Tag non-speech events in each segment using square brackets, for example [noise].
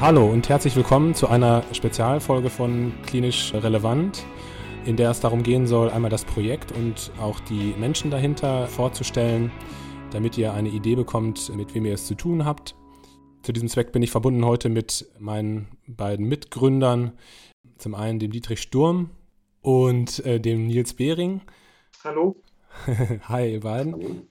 Hallo und herzlich willkommen zu einer Spezialfolge von Klinisch Relevant, in der es darum gehen soll, einmal das Projekt und auch die Menschen dahinter vorzustellen, damit ihr eine Idee bekommt, mit wem ihr es zu tun habt. Zu diesem Zweck bin ich verbunden heute mit meinen beiden Mitgründern, zum einen dem Dietrich Sturm und äh, dem Nils Behring. Hallo. [laughs] Hi, ihr beiden.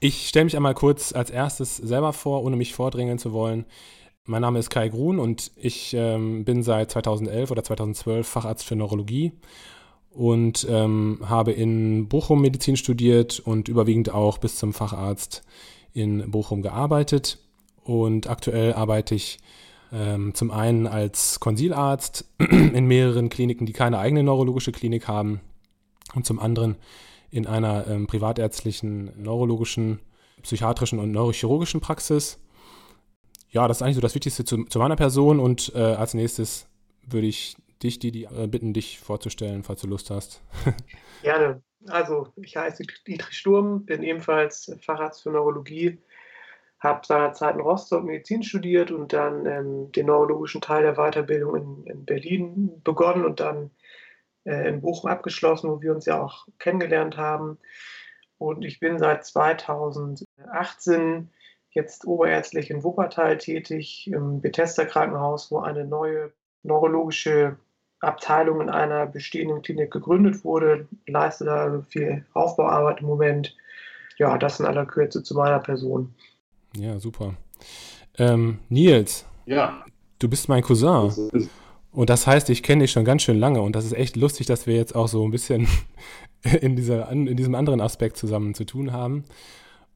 Ich stelle mich einmal kurz als erstes selber vor, ohne mich vordrängeln zu wollen. Mein Name ist Kai Grun und ich ähm, bin seit 2011 oder 2012 Facharzt für Neurologie und ähm, habe in Bochum Medizin studiert und überwiegend auch bis zum Facharzt in Bochum gearbeitet. Und aktuell arbeite ich ähm, zum einen als Konsilarzt [clears throat] in mehreren Kliniken, die keine eigene neurologische Klinik haben, und zum anderen in einer ähm, privatärztlichen neurologischen, psychiatrischen und neurochirurgischen Praxis ja, das ist eigentlich so das Wichtigste zu, zu meiner Person und äh, als nächstes würde ich dich, Didi, äh, bitten, dich vorzustellen, falls du Lust hast. [laughs] Gerne. Also, ich heiße Dietrich Sturm, bin ebenfalls Facharzt für Neurologie, habe seinerzeit in Rostock Medizin studiert und dann ähm, den neurologischen Teil der Weiterbildung in, in Berlin begonnen und dann äh, in Bochum abgeschlossen, wo wir uns ja auch kennengelernt haben. Und ich bin seit 2018 jetzt oberärztlich in Wuppertal tätig, im Bethesda Krankenhaus, wo eine neue neurologische Abteilung in einer bestehenden Klinik gegründet wurde, leiste da viel Aufbauarbeit im Moment. Ja, das in aller Kürze zu meiner Person. Ja, super. Ähm, Nils. Ja. Du bist mein Cousin. Und das heißt, ich kenne dich schon ganz schön lange und das ist echt lustig, dass wir jetzt auch so ein bisschen [laughs] in, dieser, in diesem anderen Aspekt zusammen zu tun haben.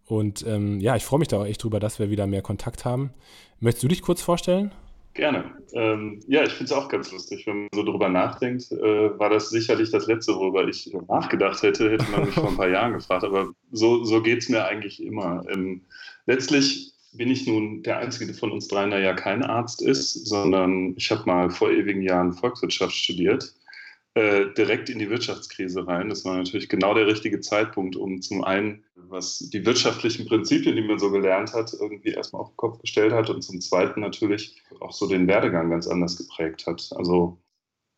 Und ähm, ja, ich freue mich da auch echt drüber, dass wir wieder mehr Kontakt haben. Möchtest du dich kurz vorstellen? Gerne. Ähm, ja, ich finde es auch ganz lustig, wenn man so drüber nachdenkt. Äh, war das sicherlich das Letzte, worüber ich nachgedacht hätte, hätte man mich vor ein paar Jahren gefragt. Aber so, so geht es mir eigentlich immer. Ähm, letztlich bin ich nun der Einzige von uns dreien, der ja kein Arzt ist, sondern ich habe mal vor ewigen Jahren Volkswirtschaft studiert äh, direkt in die Wirtschaftskrise rein. Das war natürlich genau der richtige Zeitpunkt, um zum einen, was die wirtschaftlichen Prinzipien, die man so gelernt hat, irgendwie erstmal auf den Kopf gestellt hat und zum zweiten natürlich auch so den Werdegang ganz anders geprägt hat. Also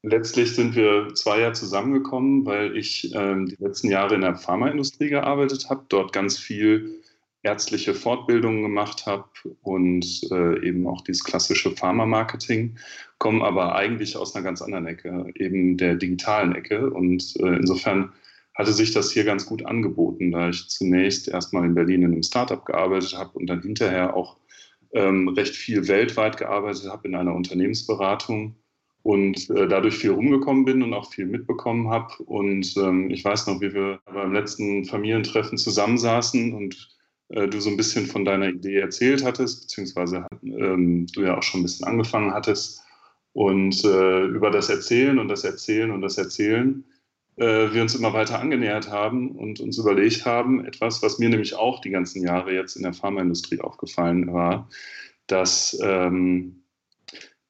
letztlich sind wir zwei Jahre zusammengekommen, weil ich ähm, die letzten Jahre in der Pharmaindustrie gearbeitet habe, dort ganz viel ärztliche Fortbildungen gemacht habe und äh, eben auch dieses klassische Pharma-Marketing, komme aber eigentlich aus einer ganz anderen Ecke, eben der digitalen Ecke. Und äh, insofern hatte sich das hier ganz gut angeboten, da ich zunächst erstmal in Berlin in einem Startup gearbeitet habe und dann hinterher auch ähm, recht viel weltweit gearbeitet habe in einer Unternehmensberatung und äh, dadurch viel rumgekommen bin und auch viel mitbekommen habe. Und ähm, ich weiß noch, wie wir beim letzten Familientreffen zusammensaßen und äh, du so ein bisschen von deiner Idee erzählt hattest, beziehungsweise ähm, du ja auch schon ein bisschen angefangen hattest. Und äh, über das Erzählen und das Erzählen und das Erzählen äh, wir uns immer weiter angenähert haben und uns überlegt haben, etwas, was mir nämlich auch die ganzen Jahre jetzt in der Pharmaindustrie aufgefallen war, dass ähm,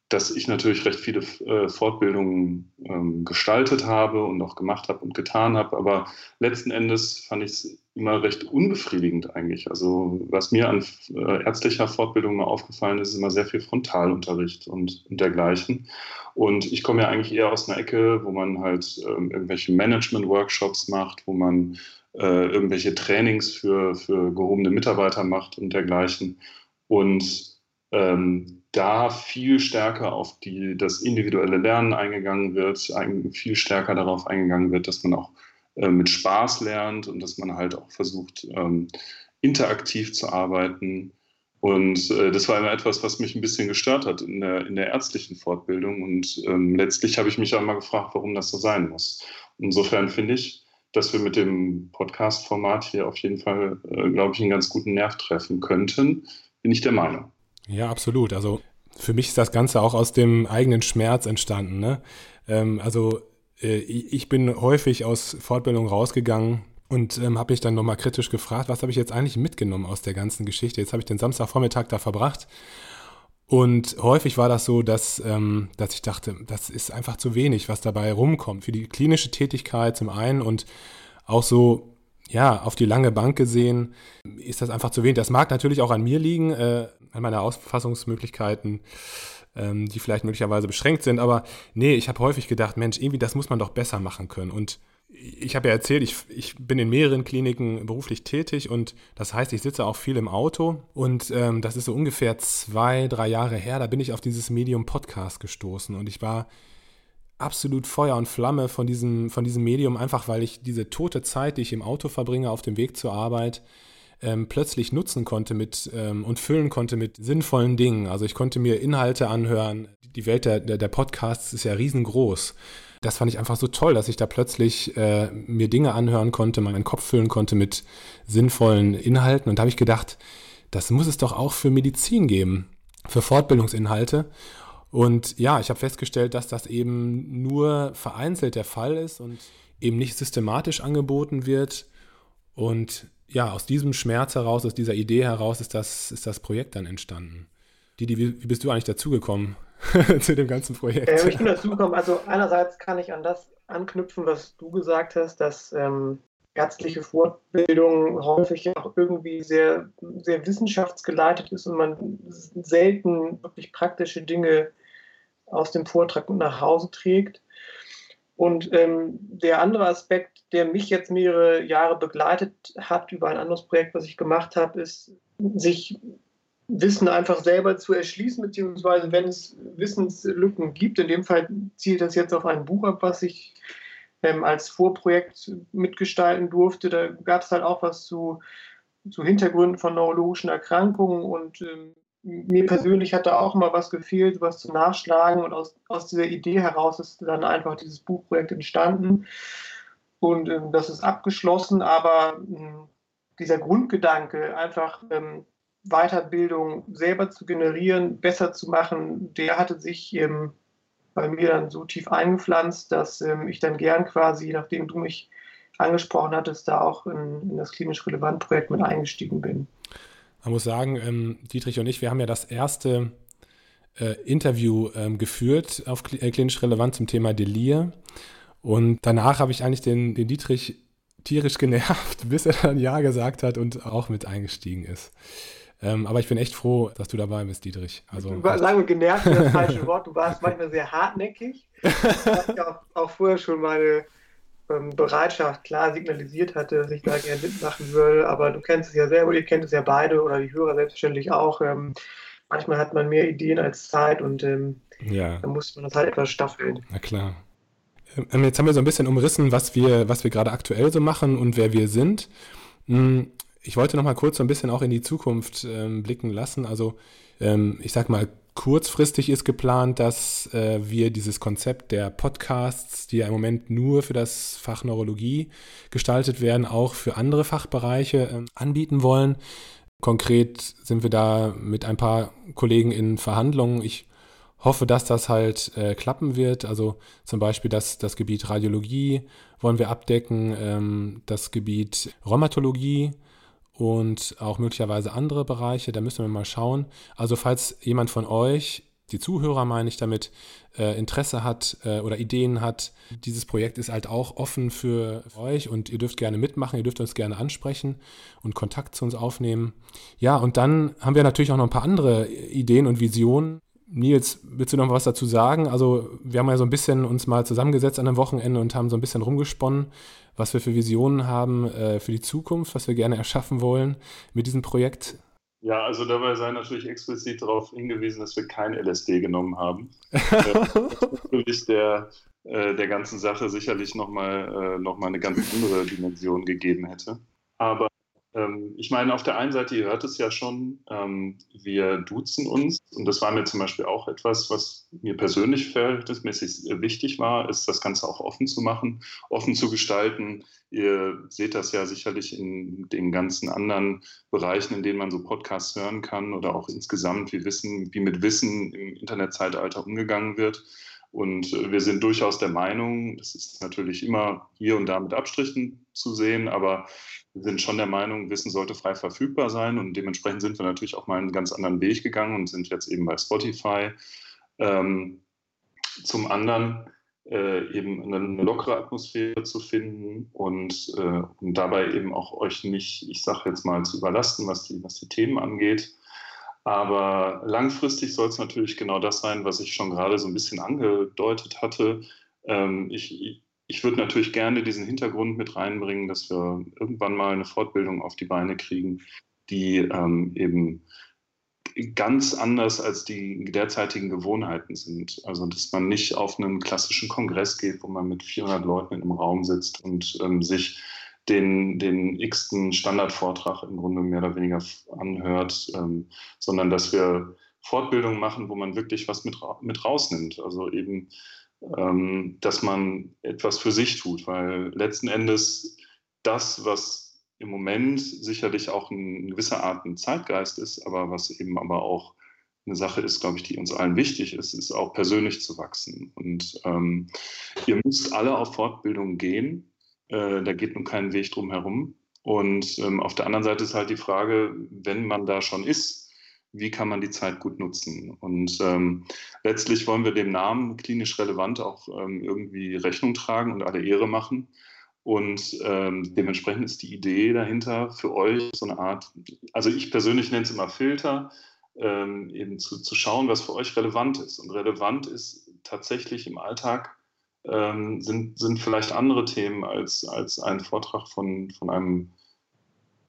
dass ich natürlich recht viele äh, Fortbildungen ähm, gestaltet habe und auch gemacht habe und getan habe. Aber letzten Endes fand ich es immer recht unbefriedigend eigentlich. Also was mir an äh, ärztlicher Fortbildung mal aufgefallen ist, ist immer sehr viel Frontalunterricht und, und dergleichen. Und ich komme ja eigentlich eher aus einer Ecke, wo man halt ähm, irgendwelche Management-Workshops macht, wo man äh, irgendwelche Trainings für, für gehobene Mitarbeiter macht und dergleichen. Und ähm, da viel stärker auf die, das individuelle Lernen eingegangen wird, viel stärker darauf eingegangen wird, dass man auch äh, mit Spaß lernt und dass man halt auch versucht, ähm, interaktiv zu arbeiten. Und äh, das war immer etwas, was mich ein bisschen gestört hat in der, in der ärztlichen Fortbildung. Und ähm, letztlich habe ich mich auch mal gefragt, warum das so sein muss. Insofern finde ich, dass wir mit dem Podcast-Format hier auf jeden Fall, äh, glaube ich, einen ganz guten Nerv treffen könnten. Bin ich der Meinung. Ja, absolut. Also für mich ist das Ganze auch aus dem eigenen Schmerz entstanden. Ne? Ähm, also äh, ich bin häufig aus Fortbildung rausgegangen und ähm, habe mich dann nochmal kritisch gefragt, was habe ich jetzt eigentlich mitgenommen aus der ganzen Geschichte? Jetzt habe ich den Samstagvormittag da verbracht und häufig war das so, dass, ähm, dass ich dachte, das ist einfach zu wenig, was dabei rumkommt. Für die klinische Tätigkeit zum einen und auch so ja, auf die lange Bank gesehen ist das einfach zu wenig. Das mag natürlich auch an mir liegen, äh, an meiner Ausfassungsmöglichkeiten. ähm, die vielleicht möglicherweise beschränkt sind. Aber nee, ich habe häufig gedacht, Mensch, irgendwie das muss man doch besser machen können. Und ich habe ja erzählt, ich, ich bin in mehreren Kliniken beruflich tätig und das heißt, ich sitze auch viel im Auto und ähm, das ist so ungefähr zwei, drei Jahre her, da bin ich auf dieses Medium Podcast gestoßen und ich war absolut Feuer und Flamme von diesem, von diesem Medium, einfach weil ich diese tote Zeit, die ich im Auto verbringe, auf dem Weg zur Arbeit, ähm, plötzlich nutzen konnte mit ähm, und füllen konnte mit sinnvollen Dingen. Also ich konnte mir Inhalte anhören. Die Welt der, der, der Podcasts ist ja riesengroß. Das fand ich einfach so toll, dass ich da plötzlich äh, mir Dinge anhören konnte, meinen Kopf füllen konnte mit sinnvollen Inhalten. Und da habe ich gedacht, das muss es doch auch für Medizin geben, für Fortbildungsinhalte. Und ja, ich habe festgestellt, dass das eben nur vereinzelt der Fall ist und eben nicht systematisch angeboten wird. Und ja, aus diesem Schmerz heraus, aus dieser Idee heraus ist das, ist das Projekt dann entstanden. Didi, wie, bist du eigentlich dazugekommen [laughs] zu dem ganzen Projekt? Äh, ich bin dazugekommen, also einerseits kann ich an das anknüpfen, was du gesagt hast, dass ähm, ärztliche Fortbildung häufig auch irgendwie sehr, sehr wissenschaftsgeleitet ist und man selten wirklich praktische Dinge aus dem Vortrag nach Hause trägt. Und ähm, der andere Aspekt, der mich jetzt mehrere Jahre begleitet hat über ein anderes Projekt, was ich gemacht habe, ist, sich Wissen einfach selber zu erschließen, beziehungsweise wenn es Wissenslücken gibt, in dem Fall zielt das jetzt auf ein Buch ab, was ich ähm, als Vorprojekt mitgestalten durfte. Da gab es halt auch was zu, zu Hintergründen von neurologischen Erkrankungen. Und ähm, mir persönlich hat da auch mal was gefehlt, was zu nachschlagen. Und aus, aus dieser Idee heraus ist dann einfach dieses Buchprojekt entstanden. Und ähm, das ist abgeschlossen, aber ähm, dieser Grundgedanke, einfach ähm, Weiterbildung selber zu generieren, besser zu machen, der hatte sich ähm, bei mir dann so tief eingepflanzt, dass ähm, ich dann gern quasi, nachdem du mich angesprochen hattest, da auch in, in das klinisch relevant Projekt mit eingestiegen bin. Man muss sagen, ähm, Dietrich und ich, wir haben ja das erste äh, Interview ähm, geführt auf äh, klinisch relevant zum Thema Delir. Und danach habe ich eigentlich den, den Dietrich tierisch genervt, [laughs] bis er dann Ja gesagt hat und auch mit eingestiegen ist. Ähm, aber ich bin echt froh, dass du dabei bist, Dietrich. Also, sagen wir genervt ist das falsche [laughs] Wort. Du warst manchmal sehr hartnäckig. Ich habe auch, auch vorher schon meine ähm, Bereitschaft klar signalisiert hatte, dass ich da gerne mitmachen würde. Aber du kennst es ja selber, ihr kennt es ja beide oder die Hörer selbstverständlich auch. Ähm, manchmal hat man mehr Ideen als Zeit und ähm, ja. dann muss man das halt etwas staffeln. Na klar. Ähm, jetzt haben wir so ein bisschen umrissen, was wir, was wir gerade aktuell so machen und wer wir sind. Ich wollte noch mal kurz so ein bisschen auch in die Zukunft ähm, blicken lassen. Also ähm, ich sag mal, kurzfristig ist geplant, dass äh, wir dieses Konzept der Podcasts, die ja im Moment nur für das Fach Neurologie gestaltet werden, auch für andere Fachbereiche äh, anbieten wollen. Konkret sind wir da mit ein paar Kollegen in Verhandlungen. Ich hoffe, dass das halt äh, klappen wird. Also zum Beispiel das, das Gebiet Radiologie wollen wir abdecken, ähm, das Gebiet Rheumatologie und auch möglicherweise andere Bereiche. Da müssen wir mal schauen. Also falls jemand von euch, die Zuhörer meine ich damit, äh, Interesse hat äh, oder Ideen hat, dieses Projekt ist halt auch offen für euch und ihr dürft gerne mitmachen, ihr dürft uns gerne ansprechen und Kontakt zu uns aufnehmen. Ja, und dann haben wir natürlich auch noch ein paar andere Ideen und Visionen. Nils, willst du noch was dazu sagen? Also wir haben ja so ein bisschen uns mal zusammengesetzt an einem Wochenende und haben so ein bisschen rumgesponnen, was wir für Visionen haben äh, für die Zukunft, was wir gerne erschaffen wollen mit diesem Projekt. Ja, also dabei sei natürlich explizit darauf hingewiesen, dass wir kein LSD genommen haben. [laughs] natürlich der, äh, der ganzen Sache sicherlich nochmal äh, noch eine ganz andere Dimension gegeben hätte. Aber ich meine, auf der einen Seite, ihr hört es ja schon, ähm, wir duzen uns. Und das war mir zum Beispiel auch etwas, was mir persönlich verhältnismäßig wichtig war, ist das Ganze auch offen zu machen, offen zu gestalten. Ihr seht das ja sicherlich in den ganzen anderen Bereichen, in denen man so Podcasts hören kann oder auch insgesamt, wie, Wissen, wie mit Wissen im Internetzeitalter umgegangen wird. Und äh, wir sind durchaus der Meinung, das ist natürlich immer hier und da mit Abstrichen zu sehen, aber sind schon der Meinung, Wissen sollte frei verfügbar sein und dementsprechend sind wir natürlich auch mal einen ganz anderen Weg gegangen und sind jetzt eben bei Spotify. Ähm, zum anderen äh, eben eine, lockere Atmosphäre zu finden und, äh, und dabei eben auch euch nicht, ich sage jetzt mal, zu überlasten, was die, was die Themen angeht. Aber langfristig soll es natürlich genau das sein, was ich schon gerade so ein bisschen angedeutet hatte. Ähm, ich, ich würde natürlich gerne diesen Hintergrund mit reinbringen, dass wir irgendwann mal eine Fortbildung auf die Beine kriegen, die ähm, eben ganz anders als die derzeitigen Gewohnheiten sind. Also, dass man nicht auf einen klassischen Kongress geht, wo man mit 400 Leuten in einem Raum sitzt und ähm, sich den, den x-ten Standardvortrag im Grunde mehr oder weniger anhört, ähm, sondern dass wir Fortbildungen machen, wo man wirklich was mit, mit rausnimmt. Also eben, ähm, dass man etwas für sich tut, weil letzten Endes das, was im Moment sicherlich auch in gewisser Art ein Zeitgeist ist, aber was eben aber auch eine Sache ist, glaube ich, die uns allen wichtig ist, ist auch persönlich zu wachsen. Und ähm, ihr müsst alle auf Fortbildung gehen. Äh, da geht nun kein Weg drum herum. Und ähm, auf der anderen Seite ist halt die Frage, wenn man da schon ist, wie kann man die Zeit gut nutzen? Und ähm, letztlich wollen wir dem Namen klinisch relevant auch ähm, irgendwie Rechnung tragen und alle Ehre machen. Und ähm, dementsprechend ist die Idee dahinter für euch so eine Art, also ich persönlich nenne es immer Filter, ähm, eben zu, zu schauen, was für euch relevant ist. Und relevant ist tatsächlich im Alltag ähm, sind, sind vielleicht andere Themen als, als ein Vortrag von, von einem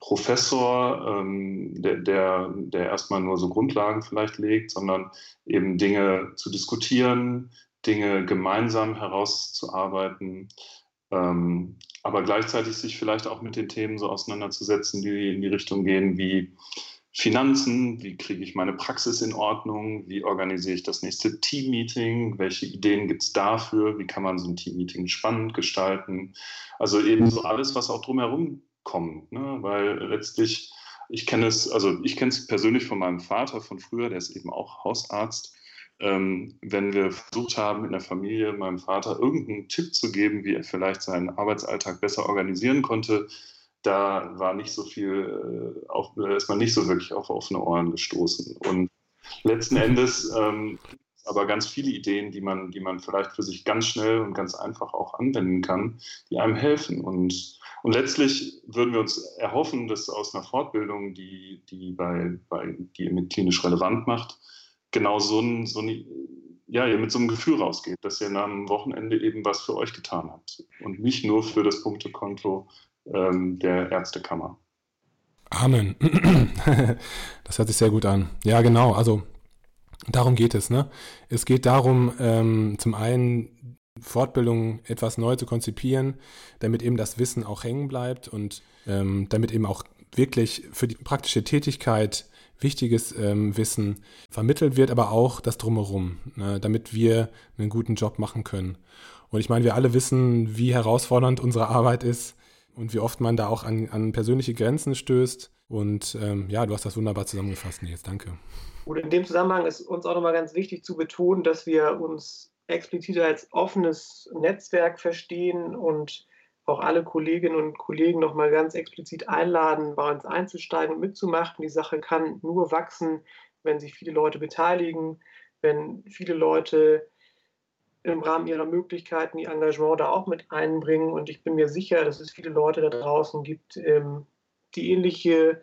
Professor, ähm, der, der, der erstmal nur so Grundlagen vielleicht legt, sondern eben Dinge zu diskutieren, Dinge gemeinsam herauszuarbeiten, ähm, aber gleichzeitig sich vielleicht auch mit den Themen so auseinanderzusetzen, die in die Richtung gehen wie Finanzen, wie kriege ich meine Praxis in Ordnung, wie organisiere ich das nächste Team-Meeting, welche Ideen gibt es dafür, wie kann man so ein Team-Meeting spannend gestalten. Also eben so alles, was auch drumherum kommt, ne? weil letztlich, ich kenne es, also ich kenne es persönlich von meinem Vater von früher, der ist eben auch Hausarzt. Ähm, wenn wir versucht haben, in der Familie meinem Vater irgendeinen Tipp zu geben, wie er vielleicht seinen Arbeitsalltag besser organisieren konnte, da war nicht so viel, äh, auf, ist man nicht so wirklich auf offene Ohren gestoßen. Und letzten Endes ähm, aber ganz viele Ideen, die man, die man vielleicht für sich ganz schnell und ganz einfach auch anwenden kann, die einem helfen. Und, und letztlich würden wir uns erhoffen, dass aus einer Fortbildung, die, die, bei, bei, die mit klinisch relevant macht, genau so ein, so ein ja, ihr mit so einem Gefühl rausgeht, dass ihr am Wochenende eben was für euch getan habt und nicht nur für das Punktekonto ähm, der Ärztekammer. Amen. [clears throat] Das hört sich sehr gut an. Ja, genau. Also darum geht es. Ne? Es geht darum, ähm, zum einen Fortbildung etwas neu zu konzipieren, damit eben das Wissen auch hängen bleibt und ähm, damit eben auch wirklich für die praktische Tätigkeit wichtiges ähm, Wissen vermittelt wird, aber auch das drumherum, ne, damit wir einen guten Job machen können. Und ich meine, wir alle wissen, wie herausfordernd unsere Arbeit ist und wie oft man da auch an, an persönliche Grenzen stößt. Und ähm, ja, du hast das wunderbar zusammengefasst, Nils. Danke. Und in dem Zusammenhang ist uns auch nochmal ganz wichtig zu betonen, dass wir uns explizit als offenes Netzwerk verstehen und auch alle Kolleginnen und Kollegen nochmal ganz explizit einladen, bei uns einzusteigen und mitzumachen. Die Sache kann nur wachsen, wenn sich viele Leute beteiligen, wenn viele Leute im Rahmen ihrer Möglichkeiten ihr Engagement da auch mit einbringen. Und ich bin mir sicher, dass es viele Leute da draußen gibt, die ähnliche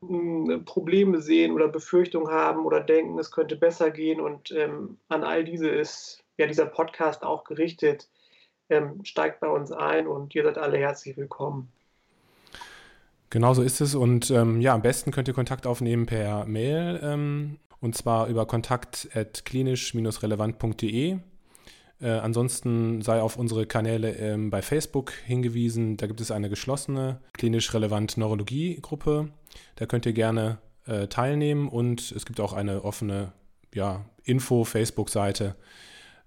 hm, Probleme sehen oder Befürchtungen haben oder denken, es könnte besser gehen. Und ähm, an all diese ist ja dieser Podcast auch gerichtet ähm, steigt bei uns ein und ihr seid alle herzlich willkommen. Genauso ist es und ähm, ja, am besten könnt ihr Kontakt aufnehmen per Mail ähm, und zwar über kontakt.klinisch-relevant.de. Äh, ansonsten sei auf unsere Kanäle ähm, bei Facebook hingewiesen. Da gibt es eine geschlossene klinisch relevant Neurologie-Gruppe. Da könnt ihr gerne äh, teilnehmen und es gibt auch eine offene ja, Info-Facebook-Seite,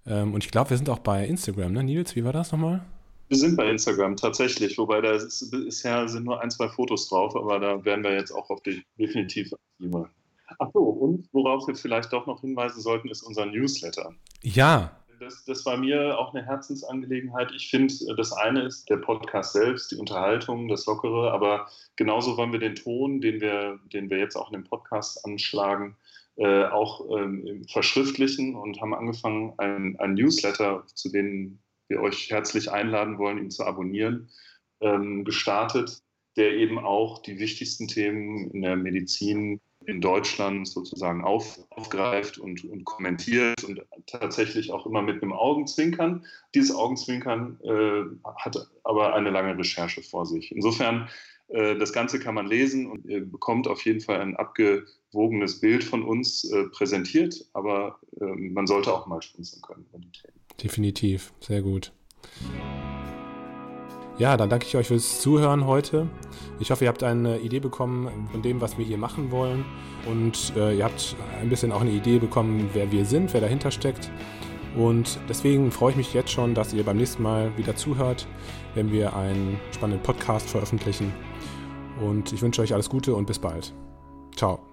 ähm, und ich glaube, wir sind auch bei Instagram, ne? Nils, wie war das nochmal? Wir sind bei Instagram tatsächlich, wobei da ist, bisher sind nur ein, zwei Fotos drauf, aber da werden wir jetzt auch auf die definitiv aktiver. Ach so, und worauf wir vielleicht doch noch hinweisen sollten, ist unser Newsletter. Ja. Das, das war mir auch eine Herzensangelegenheit. Ich finde, das eine ist der Podcast selbst, die Unterhaltung, das Lockere, aber genauso wollen wir den Ton, den wir, den wir jetzt auch in dem Podcast anschlagen, äh, auch ähm, verschriftlichen und haben angefangen, ein, ein, Newsletter, zu dem wir euch herzlich einladen wollen, ihn zu abonnieren, ähm, gestartet, der eben auch die wichtigsten Themen in der Medizin in Deutschland sozusagen auf, aufgreift und, und, kommentiert und tatsächlich auch immer mit einem Augenzwinkern. Dieses Augenzwinkern äh, hat aber eine lange Recherche vor sich. Insofern, äh, das Ganze kann man lesen und ihr bekommt auf jeden Fall ein abgewogenes Bild von uns äh, präsentiert, aber ähm, man sollte auch mal schmunzeln können. Definitiv, sehr gut. Ja, dann danke ich euch fürs Zuhören heute. Ich hoffe, ihr habt eine Idee bekommen von dem, was wir hier machen wollen. Und äh, ihr habt ein bisschen auch eine Idee bekommen, wer wir sind, wer dahinter steckt. Und deswegen freue ich mich jetzt schon, dass ihr beim nächsten Mal wieder zuhört, wenn wir einen spannenden Podcast veröffentlichen. Und ich wünsche euch alles Gute und bis bald. Ciao.